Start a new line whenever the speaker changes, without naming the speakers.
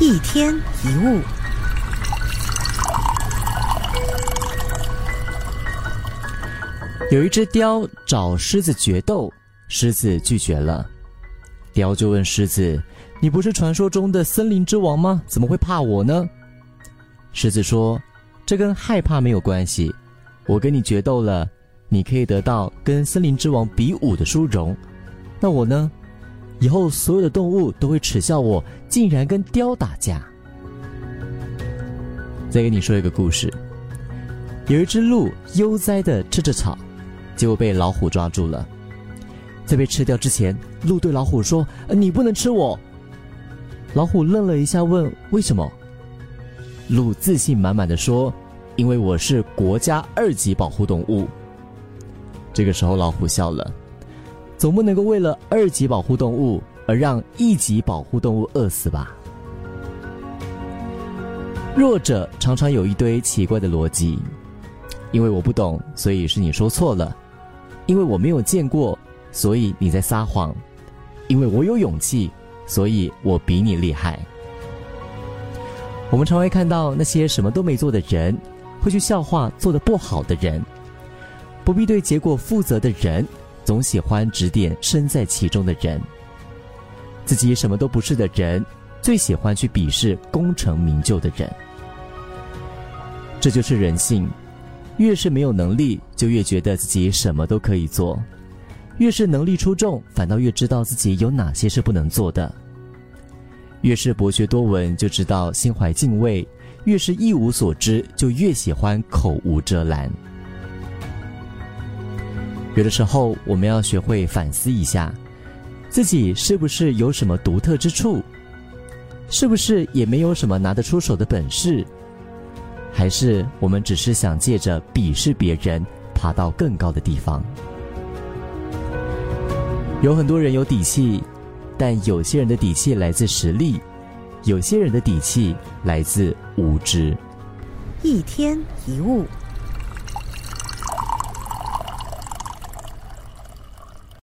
一天一物。
有一只雕找狮子决斗，狮子拒绝了。雕就问狮子：“你不是传说中的森林之王吗？怎么会怕我呢？”狮子说：“这跟害怕没有关系。我跟你决斗了，你可以得到跟森林之王比武的殊荣。那我呢？以后所有的动物都会耻笑我，竟然跟雕打架。”再跟你说一个故事：有一只鹿悠哉的吃着草。结果被老虎抓住了，在被吃掉之前，鹿对老虎说：“你不能吃我。”老虎愣了一下，问：“为什么？”鹿自信满满的说：“因为我是国家二级保护动物。”这个时候，老虎笑了，总不能够为了二级保护动物而让一级保护动物饿死吧？弱者常常有一堆奇怪的逻辑，因为我不懂，所以是你说错了。因为我没有见过，所以你在撒谎；因为我有勇气，所以我比你厉害。我们常会看到那些什么都没做的人，会去笑话做的不好的人；不必对结果负责的人，总喜欢指点身在其中的人；自己什么都不是的人，最喜欢去鄙视功成名就的人。这就是人性。越是没有能力，就越觉得自己什么都可以做；越是能力出众，反倒越知道自己有哪些是不能做的。越是博学多闻，就知道心怀敬畏；越是一无所知，就越喜欢口无遮拦。有的时候，我们要学会反思一下，自己是不是有什么独特之处？是不是也没有什么拿得出手的本事？还是我们只是想借着鄙视别人，爬到更高的地方。有很多人有底气，但有些人的底气来自实力，有些人的底气来自无知。
一天一物。